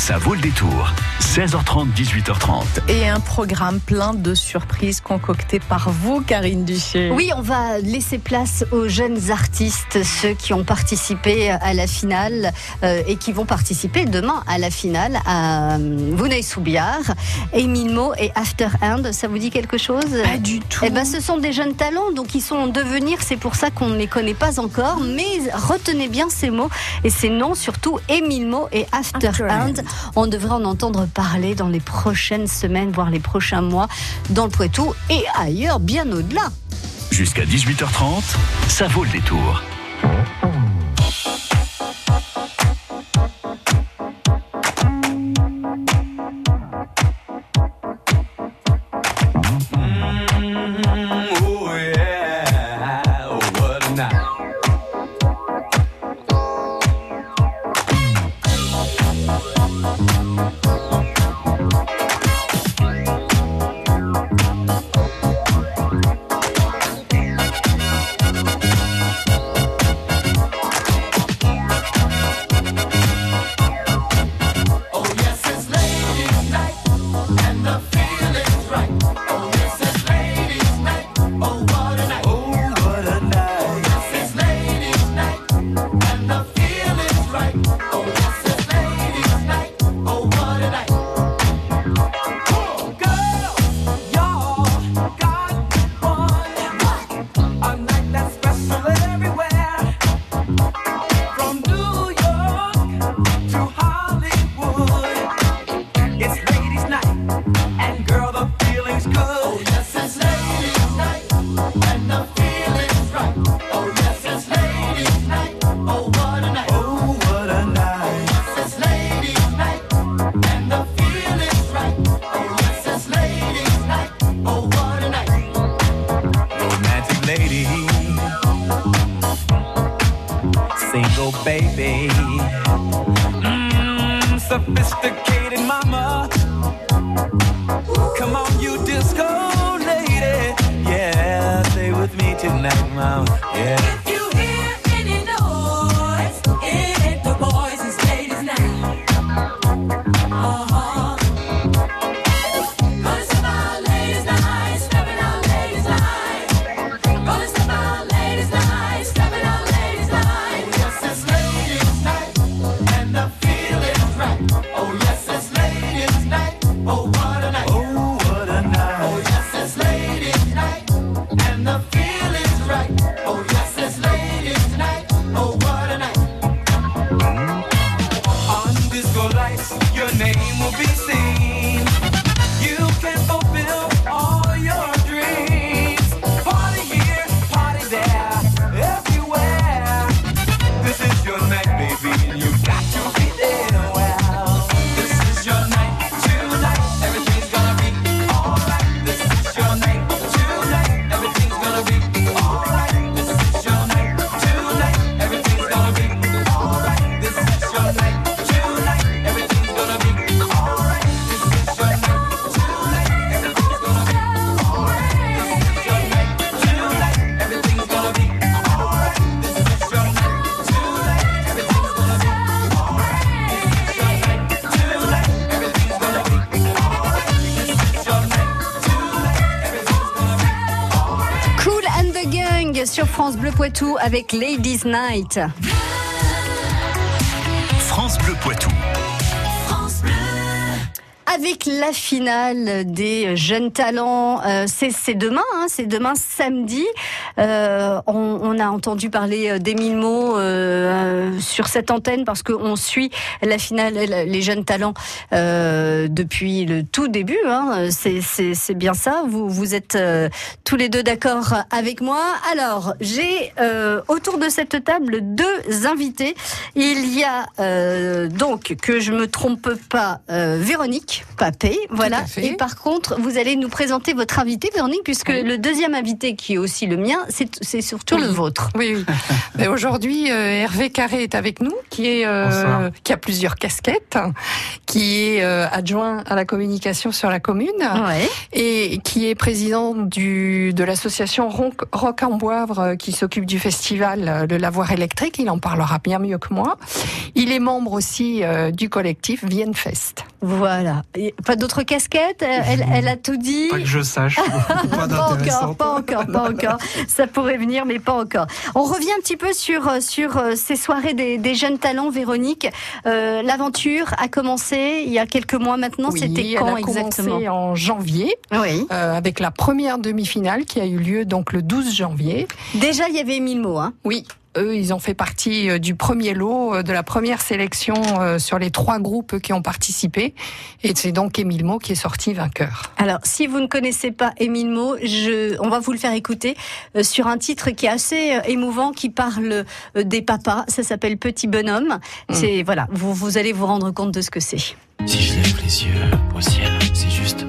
Ça vaut le détour. 16h30, 18h30. Et un programme plein de surprises concoctées par vous, Karine Duché. Oui, on va laisser place aux jeunes artistes, ceux qui ont participé à la finale euh, et qui vont participer demain à la finale à euh, Vouneuil Soubiard, Émile Mo et After End. Ça vous dit quelque chose? Pas du tout. Eh ben, ce sont des jeunes talents, donc ils sont en devenir. C'est pour ça qu'on ne les connaît pas encore. Mais retenez bien ces mots et ces noms, surtout Émile Mo et After, After End. End. On devrait en entendre parler dans les prochaines semaines, voire les prochains mois, dans le Poitou et ailleurs, bien au-delà. Jusqu'à 18h30, ça vaut le détour. Poitou avec Ladies Night. Avec la finale des jeunes talents, euh, c'est demain, hein, c'est demain samedi. Euh, on, on a entendu parler d'Émile Mo euh, sur cette antenne parce qu'on suit la finale, les jeunes talents euh, depuis le tout début. Hein, c'est bien ça. Vous, vous êtes euh, tous les deux d'accord avec moi. Alors, j'ai euh, autour de cette table deux invités. Il y a euh, donc, que je me trompe pas, euh, Véronique. Papé, voilà. Et par contre, vous allez nous présenter votre invité, Véronique, puisque le deuxième invité, qui est aussi le mien, c'est c'est surtout Oui. le vôtre. Oui, oui. Mais aujourd'hui, euh, Hervé Carré est avec nous, qui est euh, qui a plusieurs casquettes, qui est euh, adjoint à la communication sur la commune Ouais. et qui est président du de l'association Rock, en Boivre euh, qui s'occupe du festival Le Lavoir électrique. Il en parlera bien mieux que moi. Il est membre aussi euh, du collectif Viennefest. Voilà. Pas d'autres casquettes elle, elle a tout dit. Pas que je sache. pas Pas encore, pas encore, pas encore. Ça pourrait venir, mais pas encore. On revient un petit peu sur euh, sur euh, ces soirées des, des jeunes talents, Véronique. Euh, L'aventure a commencé il y a quelques mois maintenant. Oui, C'était elle quand a commencé exactement? en janvier Oui. euh, avec la première demi-finale qui a eu lieu donc le 12 janvier. Déjà, il y avait mille mots. Hein? Oui, eux, ils ont fait partie euh, du premier lot, euh, de la première sélection euh, sur les trois groupes qui ont participé. Et c'est donc Émile Mo qui est sorti vainqueur. Alors, si vous ne connaissez pas Émile Mo, je, on va vous le faire écouter sur un titre qui est assez émouvant, qui parle des papas. Ça s'appelle Petit bonhomme. C'est voilà, vous, vous allez vous rendre compte de ce que c'est. Si je lève les yeux au ciel, c'est juste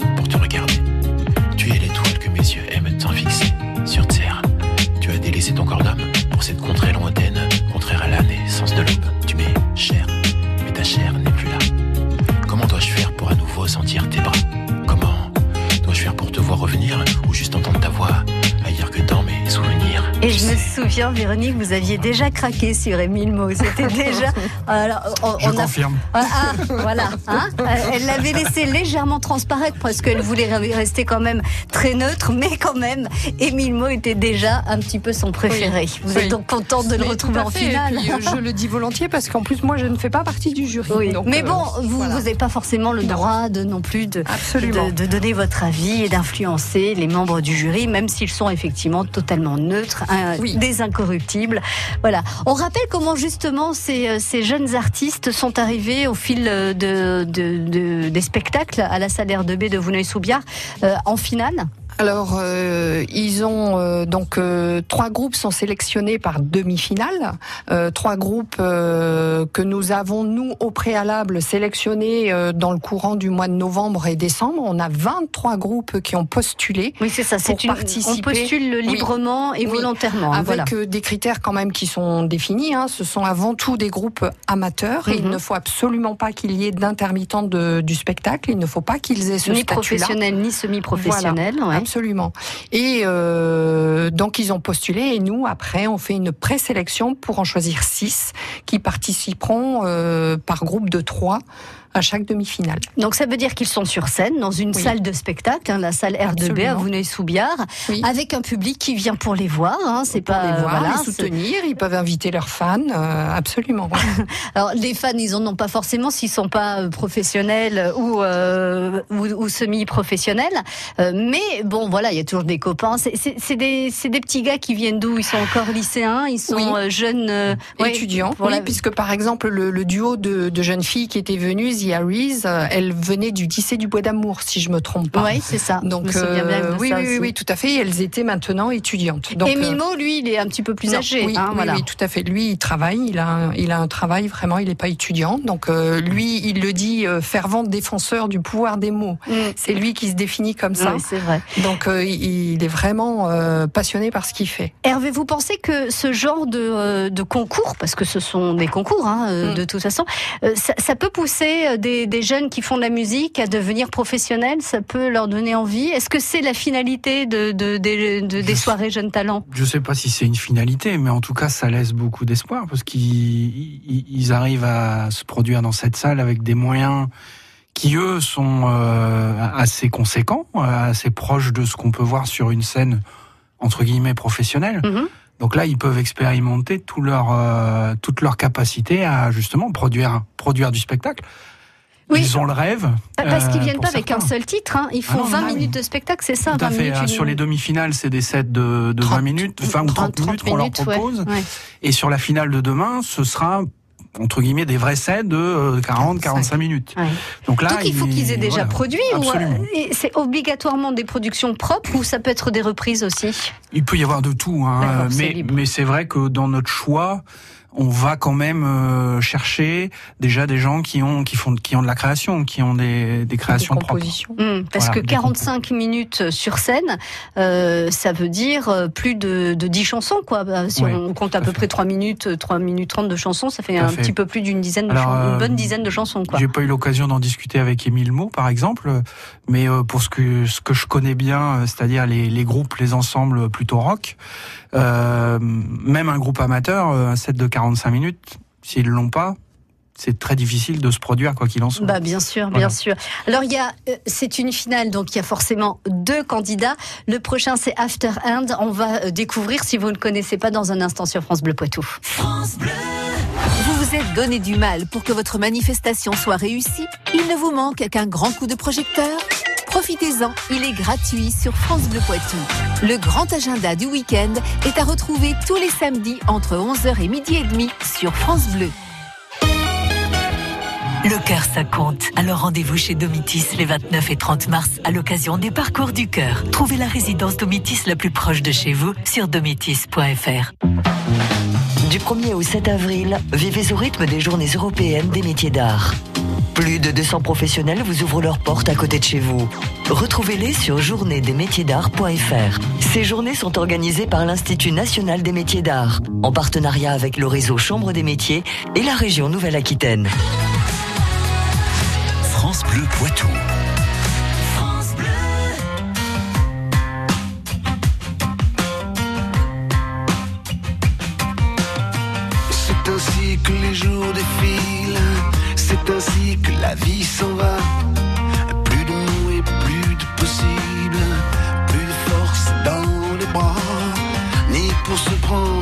je me sais, souviens, Véronique, vous aviez déjà craqué sur Émile Mo. C'était déjà. Alors, on, Je on confirme. Ah, ah, voilà. hein. Euh, elle l'avait laissé légèrement transparaître parce qu'elle voulait rester quand même très neutre, mais quand même, Émile Mo était déjà un petit peu son préféré. Vous Oui. êtes donc contente de le Mais retrouver en fait. finale. Puis, euh, je le dis volontiers parce qu'en plus, moi, je ne fais pas partie du jury. Oui. Donc, mais euh, bon, vous voilà. n'avez pas forcément le droit de non plus de, Absolument. de, de donner votre avis et d'influencer les membres du jury, même s'ils sont effectivement totalement neutres, hein, Oui. des incorruptibles. Voilà. On rappelle comment justement ces, euh, ces jeunes artistes sont arrivés au fil euh, de, de- de- des spectacles à la salle R2B de Vouneuil-sous-Biard euh, en finale. Alors, euh, ils ont euh, donc euh, trois groupes sont sélectionnés par demi-finale. Euh, trois groupes euh, que nous avons nous au préalable sélectionnés euh, dans le courant du mois de novembre et décembre. On a 23 groupes qui ont postulé. Oui, c'est ça. C'est une, on participer. postule Oui. librement et volontairement. avec voilà. des critères quand même qui sont définis. Hein. Ce sont avant tout des groupes amateurs. Et il Mhm. ne faut absolument pas qu'il y ait d'intermittents du spectacle. Il ne faut pas qu'ils aient ce Ni statut-là. professionnel ni semi-professionnel. ouais. Absolument. Et euh, donc ils ont postulé et nous après on fait une présélection pour en choisir six qui participeront euh, par groupe de trois à chaque demi-finale. Donc ça veut dire qu'ils sont sur scène dans une Oui. salle de spectacle, hein, la salle R2B à. Vouneuil-sous-Biard, Oui. avec un public qui vient pour les voir. Hein, c'est pas les voir, voilà, les soutenir, ils peuvent inviter leurs fans, euh, absolument. ouais. Alors les fans, ils en ont pas forcément s'ils sont pas euh, professionnels ou euh, ou, ou semi-professionnels. Euh, mais bon, voilà, il y a toujours des copains. C'est- des c'est des petits gars qui viennent d'où? Ils sont encore lycéens, ils sont Oui. jeunes ouais, étudiants. pour oui, la- puisque par exemple le, le duo de, de jeunes filles qui étaient venues, The Aries, euh, elles venaient du lycée du Bois d'Amour, si je me trompe pas. Ouais, c'est ça. Donc Je me souviens bien euh, de oui, ça oui, oui, aussi. oui, tout à fait. Elles étaient maintenant étudiantes. Donc, Et euh, Mimo, lui, il est un petit peu plus Non, âgé. oui, hein, oui, voilà. oui, tout à fait. Lui, il travaille, il a, un, il a un travail vraiment, il n'est pas étudiant. Donc euh, lui, il le dit, euh, fervent défenseur du pouvoir des mots. Mm. C'est lui qui se définit comme ça. Oui, c'est vrai. Donc euh, il est vraiment euh, passionné par ce qu'il fait. Hervé, vous pensez que ce genre de, euh, de concours, parce que ce sont des concours hein, euh, Mm. de toute façon, euh, ça, ça peut pousser euh, des, des jeunes qui font de la musique à devenir professionnels Ça peut leur donner envie Est-ce que c'est la finalité de, de- des- de- des Je- soirées jeunes talents? Je sais pas si c'est une finalité, mais en tout cas, ça laisse beaucoup d'espoir parce qu'ils ils- ils arrivent à se produire dans cette salle avec des moyens qui eux sont euh, assez conséquents, euh, assez proches de ce qu'on peut voir sur une scène entre guillemets professionnelle. Mhm. Donc là, ils peuvent expérimenter tout leur, euh, toute leur capacité à justement produire, produire du spectacle. Oui. Ils ont le rêve. Parce qu'ils euh, viennent pas avec certains. un seul titre, hein. ils Ah font non, 20 ah oui. minutes de spectacle, c'est ça Tout à 20 fait. minutes, une- Sur les demi-finales, c'est des sets de, de 20 30, minutes, enfin, ou 30, minutes qu'on leur minutes, ouais, propose. ouais. Et sur la finale de demain, ce sera entre guillemets des vrais sets de 40-45 minutes. Ouais. Donc là, Donc il faut qu'ils aient déjà voilà. produit Absolument. euh, c'est obligatoirement des productions propres ou ça peut être des reprises aussi? Il peut y avoir de tout, hein, mais c'est vrai que dans notre choix, on va quand même euh, chercher déjà des gens qui ont qui font qui ont de la création, qui ont des, des créations propres. composition. Hum, parce Voilà, que des 45 minutes sur scène, euh, ça veut dire euh, plus de, de 10 chansons, quoi. Bah, Si Oui, on compte à peu fait. près 3 minutes, 3 minutes 30 de chansons, ça fait Tout un fait. petit peu plus d'une dizaine de Alors, chansons, une euh, bonne dizaine de chansons, quoi. J'ai pas eu l'occasion d'en discuter avec Émile Mo, par exemple, mais euh, pour ce que ce que je connais bien, euh, c'est-à-dire les, les groupes, les ensembles plutôt rock, euh, même un groupe amateur, euh, un set de 45 minutes, s'ils l'ont pas, c'est très difficile de se produire quoi qu'il en soit. Bah bien sûr, bien Voilà. sûr. Alors il y a, euh, c'est une finale, donc il y a forcément deux candidats. Le prochain c'est After End. On va euh, découvrir si vous ne connaissez pas dans un instant sur France Bleu Poitou. Vous vous êtes donné du mal pour que votre manifestation soit réussie Il ne vous manque qu'un grand coup de projecteur Profitez-en, il est gratuit sur France Bleu Poitou. Le grand agenda du week-end est à retrouver tous les samedis entre 11h et midi et demi sur France Bleu. Le cœur, ça compte. Alors rendez-vous chez Domitis les 29 et 30 mars à l'occasion des parcours du cœur. Trouvez la résidence Domitis la plus proche de chez vous sur domitis.fr. Du 1er au 7 avril, vivez au rythme des journées européennes des métiers d'art. Plus de 200 professionnels vous ouvrent leurs portes à côté de chez vous. Retrouvez-les sur journéesdesmétiersdart.fr. Ces journées sont organisées par l'Institut national des métiers d'art, en partenariat avec le réseau Chambre des métiers et la région Nouvelle-Aquitaine. France Bleu Poitou. Ainsi que la vie s'en va. Plus de mots et plus de possible, plus de force dans les bras, ni pour se prendre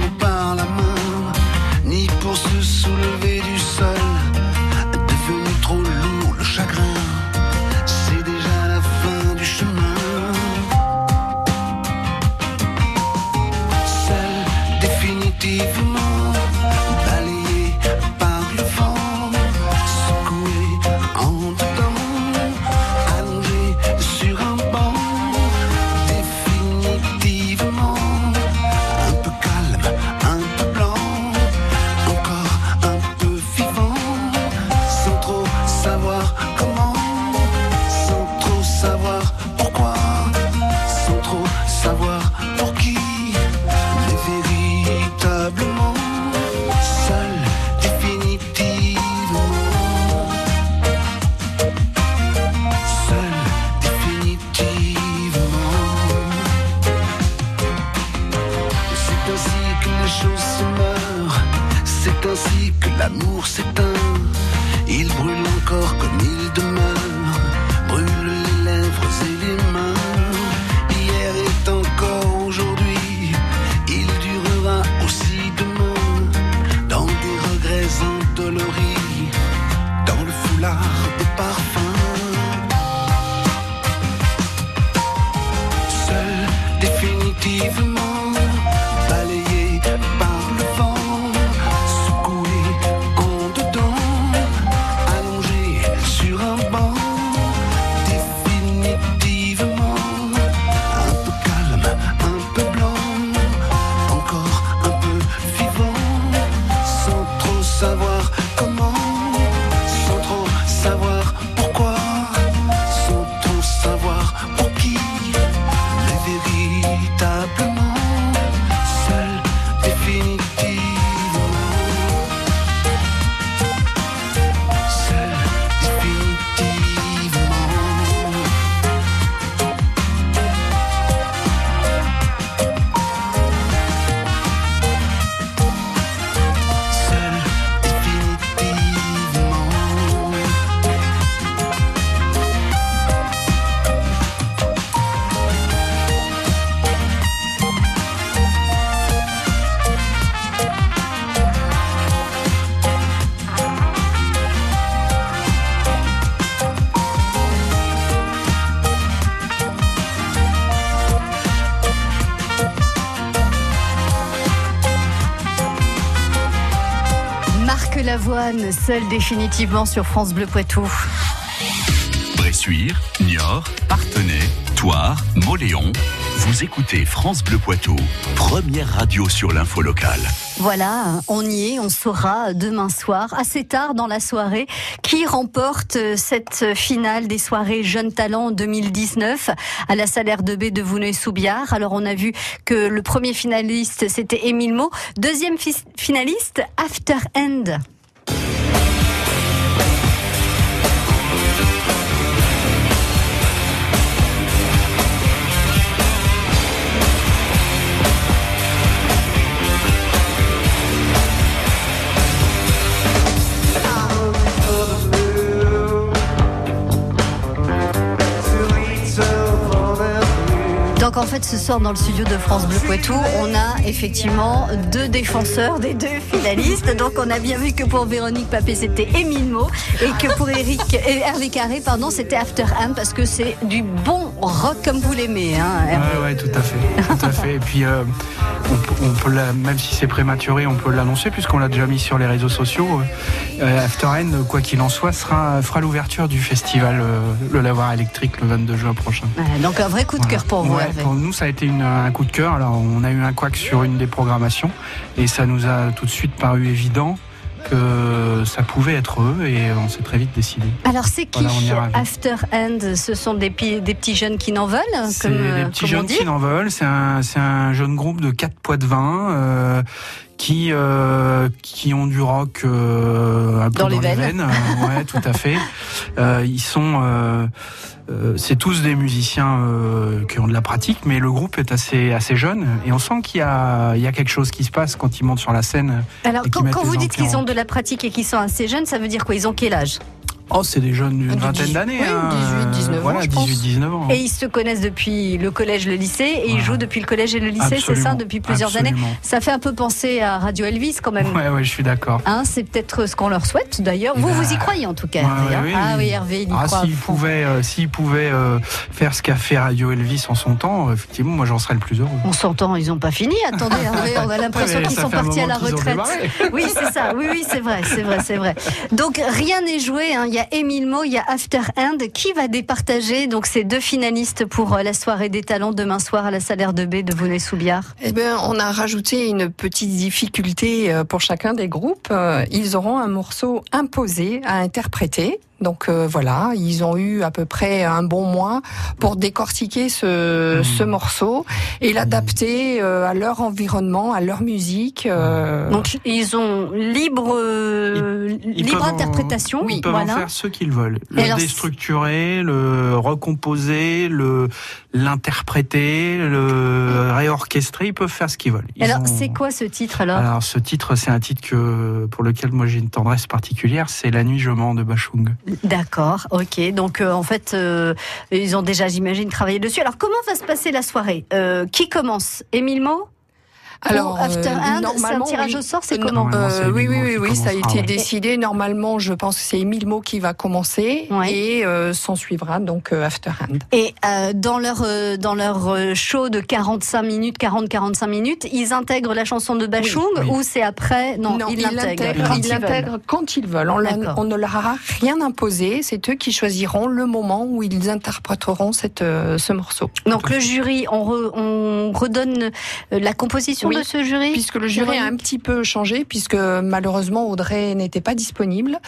seul définitivement sur France Bleu Poitou. Bressuire, Niort, Partenay, Toire, Moléon. Vous écoutez France Bleu Poitou, première radio sur l'info locale. Voilà, on y est, on saura demain soir, assez tard dans la soirée, qui remporte cette finale des soirées Jeunes Talents 2019 à la salaire de B de Vouneuil-Soubiard. Alors on a vu que le premier finaliste c'était Émile Mo, deuxième fi- finaliste After End. Fait ce soir dans le studio de France Bleu Poitou, on a effectivement deux défenseurs des deux finalistes. Donc on a bien vu que pour Véronique Papé c'était Émile et que pour Eric Hervé Carré pardon c'était After Hand parce que c'est du bon rock comme vous l'aimez. Hein. Ouais, ouais, tout à fait, tout à fait. Et puis, euh, on, peut- on peut la- même si c'est prématuré, on peut l'annoncer puisqu'on l'a déjà mis sur les réseaux sociaux. Euh, After End, quoi qu'il en soit, sera, fera l'ouverture du festival euh, Le Lavoir électrique le 22 juin prochain. Voilà, donc un vrai coup de cœur pour vous Ouais, pour nous, ça a été une- un coup de cœur. Alors, on a eu un couac sur une des programmations et ça nous a tout de suite paru évident que ça pouvait être eux et on s'est très vite décidé. Alors c'est qui Voilà. After End? Ce sont des, petits jeunes qui n'en veulent, C'est des petits jeunes qui n'en veulent. C'est un, un jeune groupe de quatre poids de vin euh, qui euh, qui ont du rock euh, un peu Dans les veines. Euh, ouais, tout à fait. Euh, ils sont, euh, euh, c'est tous des musiciens euh, qui ont de la pratique, mais le groupe est assez assez jeune et on sent qu'il y a il y a quelque chose qui se passe quand ils montent sur la scène. Alors quand, quand vous dites qu'ils ont de la pratique et qu'ils sont assez jeunes, ça veut dire quoi? Ils ont quel âge? Oh, c'est des jeunes d'une De vingtaine 18, d'années. oui, hein. 18, 19 ans, Voilà, je pense. 18-19 ans. Et ils se connaissent depuis le collège, le lycée, et ils jouent depuis le collège et le lycée, c'est ça, depuis plusieurs années. Ça fait un peu penser à Radio Elvis quand même. Ouais, ouais, je suis d'accord. Hein, c'est peut-être ce qu'on leur souhaite d'ailleurs. Vous, Bah, vous y croyez en tout cas. Ouais, Hervé, hein ouais, oui, ah oui. Hervé, il y Ah, croit. s'il pouvait, euh, s'il pouvait euh, faire ce qu'a fait Radio Elvis en son temps, euh, effectivement, moi j'en serais le plus heureux. On s'entend, ils n'ont pas fini. Attendez, Hervé, on a l'impression Ouais, qu'ils sont partis à la retraite. Oui, c'est ça. Oui, oui, c'est vrai, c'est vrai, c'est vrai. Donc rien n'est joué. hein. Il y a Émile Mo, il y a After End. Qui va départager donc ces deux finalistes pour euh, la soirée des talents demain soir à la salaire de B de Vonnet-Soubiard Eh ben, on a rajouté une petite difficulté euh, pour chacun des groupes. Euh, Ils auront un morceau imposé à interpréter. Donc euh, voilà, ils ont eu à peu près un bon mois pour décortiquer ce, Mmh. ce morceau et l'adapter euh, à leur environnement, à leur musique. euh, Donc ils ont libre euh, Ils libre en- interprétation. Ils peuvent voilà. en faire ce qu'ils veulent. Le alors, déstructurer, le recomposer, le l'interpréter, le réorchestrer. Ils peuvent faire ce qu'ils veulent. Ils Alors ont- c'est quoi ce titre alors? Alors ce titre, c'est un titre que pour lequel moi j'ai une tendresse particulière. C'est La nuit je mens de Bachung. D'accord, ok. Donc euh, en fait, euh, ils ont déjà, j'imagine, travaillé dessus. Alors comment va se passer la soirée? Euh, Qui commence? Émile Mo Alors, Pour After euh, End, c'est un normalement, tirage oui. au sort, c'est Euh, comment Euh, oui, oui, oui, oui, ça a été ouais. décidé. Normalement, je pense que c'est Émile Mo qui va commencer Ouais. et euh, s'en suivra donc euh, After Hand. Et euh, dans leur euh, dans leur show de 45 minutes, 40-45 minutes, ils intègrent la chanson de Bachung Oui, oui. ou c'est après? Non, ils l'intègrent quand ils veulent. l'intègrent quand ils veulent. On, ne leur a rien imposé. C'est eux qui choisiront le moment où ils interpréteront cette, euh, ce morceau. Donc le jury, on, re- on redonne la composition Oui, de ce jury Puisque le jury a un petit peu changé, puisque malheureusement Audrey n'était pas disponible.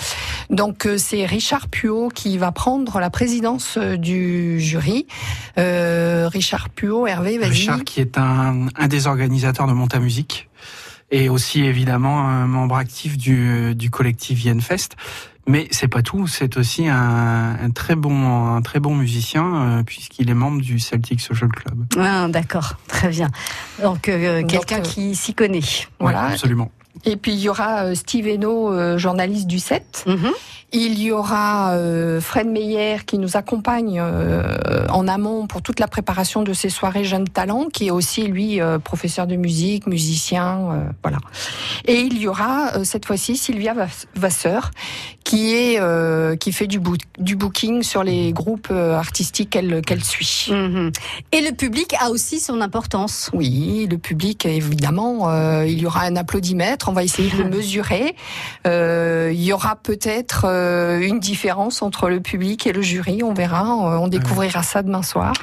Donc euh, c'est Richard Puot qui va prendre la présidence euh, du jury. Euh, Richard Puot, Hervé, vas-y. Richard, qui est un, un des organisateurs de Monta Musique, et aussi évidemment un membre actif du, du collectif Yenfest. Mais c'est pas tout, c'est aussi un, un très bon, un très bon musicien euh, puisqu'il est membre du Celtic Social Club. Ah, D'accord, très bien. Donc euh, quelqu'un euh, qui s'y connaît. Voilà. Ouais, absolument. Et puis il y aura euh, Steve Eno, euh, journaliste du 7. Mhm. Il y aura euh, Fred Meyer qui nous accompagne en amont pour toute la préparation de ces soirées jeunes talents, qui est aussi lui professeur de musique, musicien, voilà. Et il y aura cette fois-ci Sylvia Vass- Vasseur qui est qui fait du, du booking sur les groupes artistiques qu'elle qu'elle suit. Mhm. Et le public a aussi son importance. Oui, le public évidemment, il y aura un applaudimètre on va essayer de le mesurer. Euh, il y aura peut-être euh, une différence entre le public et le jury, on verra, on, on découvrira ça demain soir.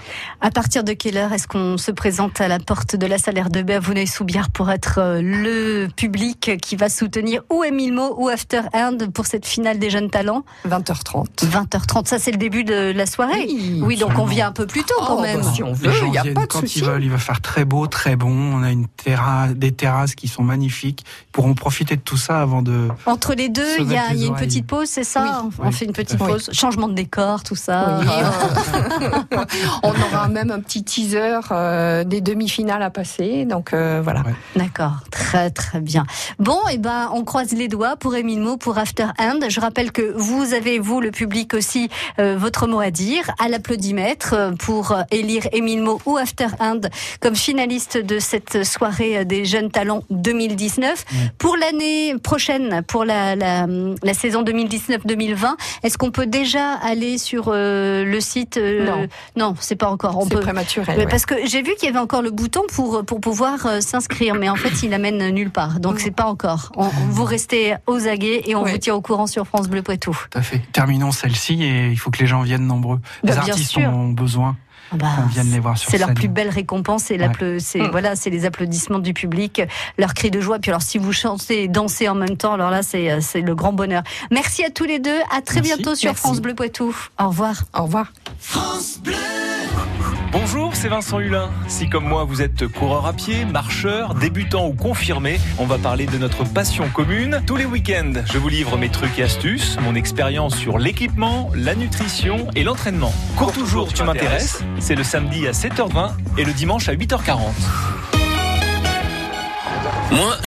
À partir de quelle heure est-ce qu'on se présente à la porte de la salaire de baie à Vouneuil-sous-Biard pour être euh, le public qui va soutenir ou Émile Mo ou After End pour cette finale des jeunes talents? 20h30. 20h30, ça c'est le début de la soirée. Oui, donc on vient un peu plus tôt quand Oh, même. bah, si on veut, il n'y a pas de quand souci. ils veulent. Il va faire très beau, très bon. On a une terrasse, des terrasses qui sont magnifiques. Pourront profiter de tout ça avant de. Entre les deux, il y a, y une petite pause, c'est ça Oui. On Oui, fait une petite pause. Changement de décor, tout ça. Oui, euh, on aura même un petit teaser euh, des demi-finales à passer, donc euh, voilà. Ouais. D'accord, très très bien. Bon, et ben on croise les doigts pour Émile Mo, pour After End. Je rappelle que vous avez, vous, le public aussi, euh, votre mot à dire à l'applaudimètre pour élire Émile Mo ou After End comme finaliste de cette soirée des jeunes talents 2019. Pour l'année prochaine, pour la, la, la saison 2019-2020, est-ce qu'on peut déjà aller sur euh, le site euh, Non. non, c'est pas encore. On C'est peut. prématuré. Parce que j'ai vu qu'il y avait encore le bouton pour pour pouvoir euh, s'inscrire, mais en fait il amène nulle part, donc c'est pas encore. On, vous restez aux aguets et on vous tient au courant sur France Bleu Poitou. Tout à fait. Terminons celle-ci et il faut que les gens viennent nombreux. Les Bah, artistes ont besoin bah, qu'on vienne les voir sur c'est leur plus belle récompense, c'est l'appla- c'est Mm. voilà, c'est les applaudissements du public, leur cri de joie. Puis alors si vous chantez et dansez en même temps, alors là c'est euh, c'est le grand bonheur. Merci à tous les deux, à très Merci. bientôt sur Merci. France Bleu Poitou. Au revoir. Au revoir. Bonjour, c'est Vincent Hulin. Si comme moi vous êtes coureur à pied, marcheur, débutant ou confirmé, on va parler de notre passion commune. Tous les week-ends, je vous livre mes trucs et astuces, mon expérience sur l'équipement, la nutrition et l'entraînement. Cours toujours, tu m'intéresses. C'est le samedi à 7h20 et le dimanche à 8h40. Moi,